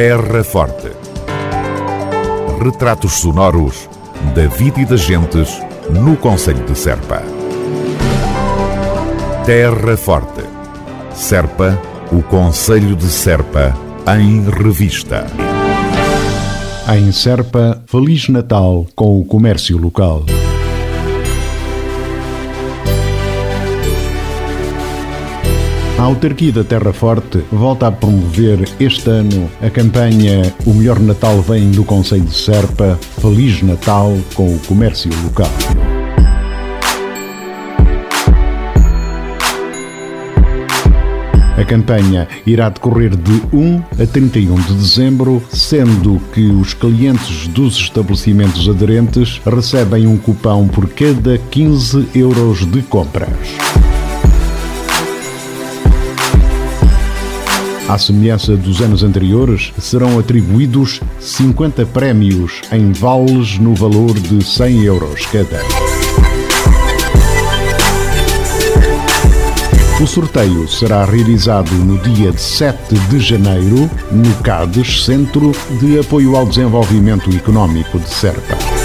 Terra Forte. Retratos sonoros da vida e das gentes no Conselho de Serpa. Terra Forte. Serpa, o Conselho de Serpa, em revista. Em Serpa, Feliz Natal com o comércio local. A autarquia da Terra Forte volta a promover este ano a campanha O Melhor Natal vem do Conselho de Serpa, Feliz Natal com o comércio local. A campanha irá decorrer de 1 a 31 de dezembro, sendo que os clientes dos estabelecimentos aderentes recebem um cupão por cada 15 euros de compras. À semelhança dos anos anteriores, serão atribuídos 50 prémios em vales no valor de 100 euros cada. O sorteio será realizado no dia 7 de janeiro no CADES, Centro de Apoio ao Desenvolvimento Económico de Serpa.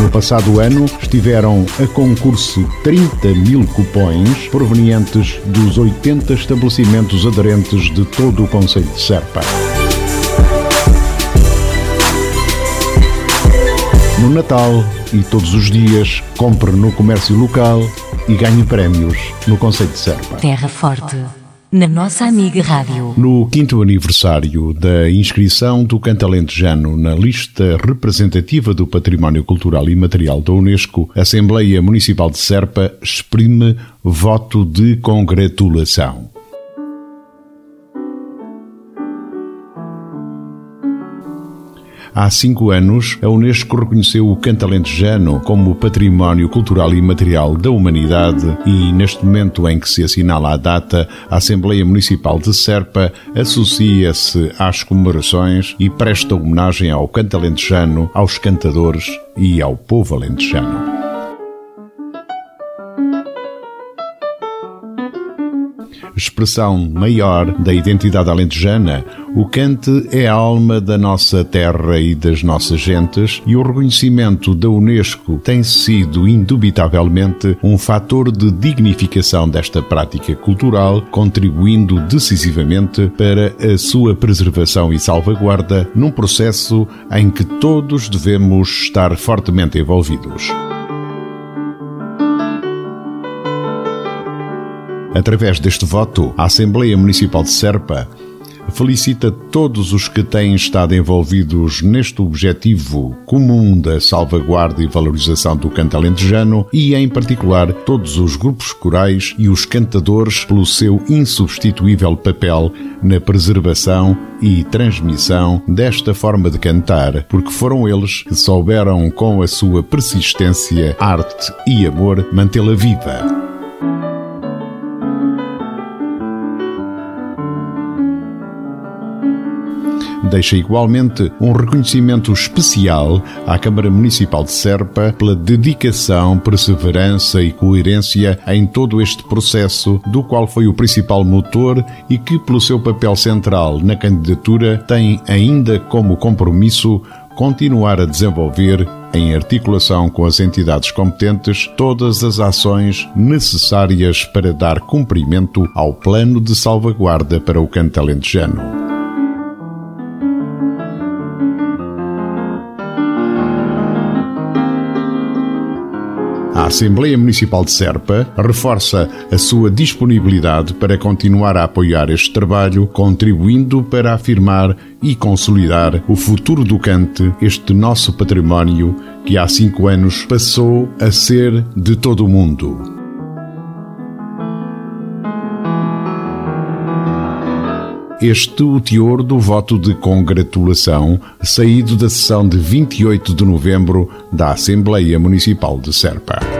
No passado ano estiveram a concurso 30 mil cupões provenientes dos 80 estabelecimentos aderentes de todo o Conselho de Serpa. No Natal e todos os dias, compre no comércio local e ganhe prémios no Conselho de Serpa. Terra Forte na nossa amiga Rádio. No quinto aniversário da inscrição do Cantalentejano na lista representativa do Património Cultural e Material da Unesco, a Assembleia Municipal de Serpa exprime voto de congratulação. Há cinco anos, a Unesco reconheceu o canto alentejano como património cultural e material da humanidade e, neste momento em que se assinala a data, a Assembleia Municipal de Serpa associa-se às comemorações e presta homenagem ao canto alentejano, aos cantadores e ao povo alentejano. Expressão maior da identidade alentejana, o cante é a alma da nossa terra e das nossas gentes e o reconhecimento da Unesco tem sido indubitavelmente um fator de dignificação desta prática cultural, contribuindo decisivamente para a sua preservação e salvaguarda num processo em que todos devemos estar fortemente envolvidos. Através deste voto, a Assembleia Municipal de Serpa felicita todos os que têm estado envolvidos neste objetivo comum da salvaguarda e valorização do canto alentejano e, em particular, todos os grupos corais e os cantadores pelo seu insubstituível papel na preservação e transmissão desta forma de cantar, porque foram eles que souberam, com a sua persistência, arte e amor, mantê-la viva. Deixa igualmente um reconhecimento especial à Câmara Municipal de Serpa pela dedicação, perseverança e coerência em todo este processo, do qual foi o principal motor e que, pelo seu papel central na candidatura, tem ainda como compromisso continuar a desenvolver em articulação com as entidades competentes, todas as ações necessárias para dar cumprimento ao plano de salvaguarda para o canto alentejano. Assembleia Municipal de Serpa reforça a sua disponibilidade para continuar a apoiar este trabalho, contribuindo para afirmar e consolidar o futuro do cante, este nosso património que há cinco anos passou a ser de todo o mundo. este o teor do voto de congratulação saído da sessão de 28 de novembro da Assembleia Municipal de Serpa.